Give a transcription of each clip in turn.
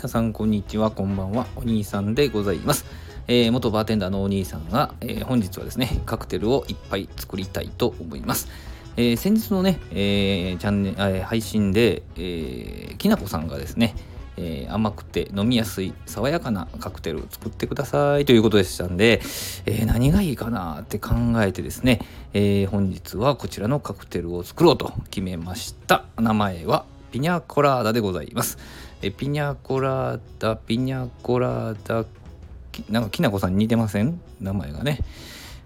皆さんこんにちはこんばんはお兄さんでございます、えー、元バーテンダーのお兄さんが、えー、本日はですねカクテルをいっぱい作りたいと思います。えー、先日のね、え、チャンネル、え、配信で、え、きなこさんがですね、え、甘くて飲みやすい爽やかなカクテルを作ってくださいということでしたんで、え、何がいいかなって考えてですね、え、本日はこちらのカクテルを作ろうと決めました。名前はピニャコラーダでございます。えピニャコラーダピニャコラーダなんかきなこさん似てません？名前がね。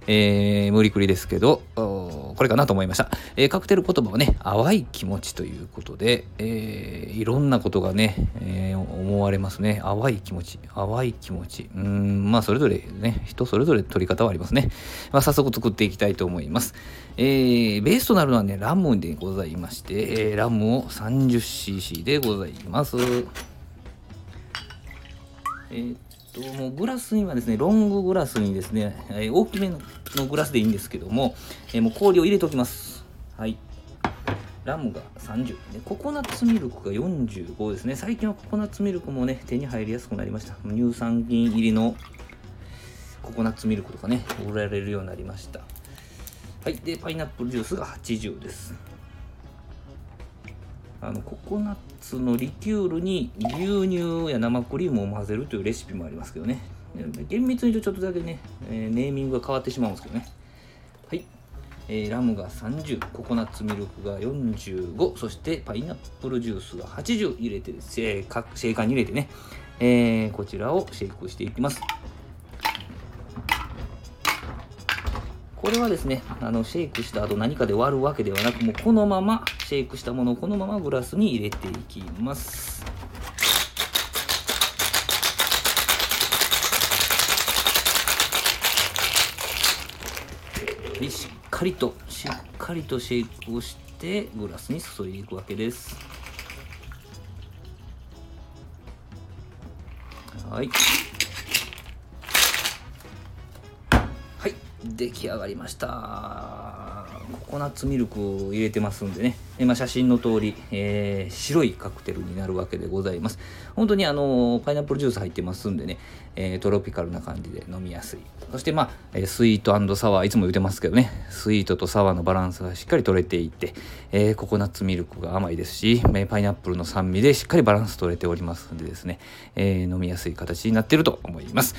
えー、無理くりですけど、これかなと思いました。えー、カクテル言葉はね、淡い気持ちということで、えー、いろんなことがね、えー、思われますね。淡い気持ち、淡い気持ち。うん、まあ、それぞれね、人それぞれ取り方はありますね。まあ、早速作っていきたいと思います。えー、ベースとなるのはね、ラムでございまして、えー、ラムを 30cc でございます。えーともうグラスにはですねロンググラスにですね、え大きめのグラスでいいんですけども、えもう氷を入れておきます。はい。ラムが30でココナッツミルクが45ですね。最近はココナッツミルクもね手に入りやすくなりました。乳酸菌入りのココナッツミルクとかね売られるようになりました。はい。でパイナップルジュースが80です。あのココナッツのリキュールに牛乳や生クリームを混ぜるというレシピもありますけどね。厳密に言うとちょっとだけね、え、ネーミングが変わってしまうんですけどね。はい、えー、ラムが30ココナッツミルクが45そしてパイナップルジュースが80入れてシェーカーに入れてね、えー、こちらをシェイクしていきます。これはですねあのシェイクした後何かで割るわけではなくもうこのままシェイクしたものをこのままグラスに入れていきます。でしっかりとしっかりとシェイクをしてグラスに注いでいくわけです。はい。出来上がりました。ココナッツミルクを入れてますんでね、まあ、写真の通り、えー、白いカクテルになるわけでございます。本当にあのパイナップルジュース入ってますんでね、えー、トロピカルな感じで飲みやすい。そしてまあスイートサワーいつも言ってますけどねスイートとサワーのバランスがしっかり取れていて、えー、ココナッツミルクが甘いですしパイナップルの酸味でしっかりバランス取れておりますんでですね、え飲みやすい形になっていると思います。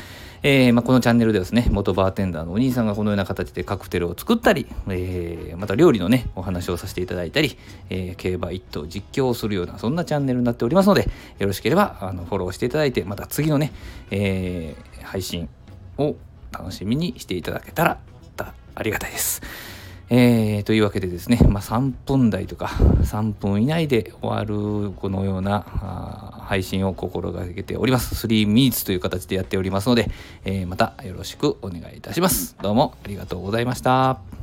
えー、まあ、このチャンネルではですね、元バーテンダーのお兄さんがこのような形でカクテルを作ったり、えー、また料理のね、お話をさせていただいたり、えー、競馬一頭実況をするような、そんなチャンネルになっておりますので、よろしければ、あの、フォローしていただいて、また次のね、え配信を楽しみにしていただけたら、ありがたいです。えー、というわけでですね、まあ、3分台とか3分以内で終わるこのような配信を心がけております。3 minutes という形でやっておりますので、えー、またよろしくお願いいたします。どうもありがとうございました。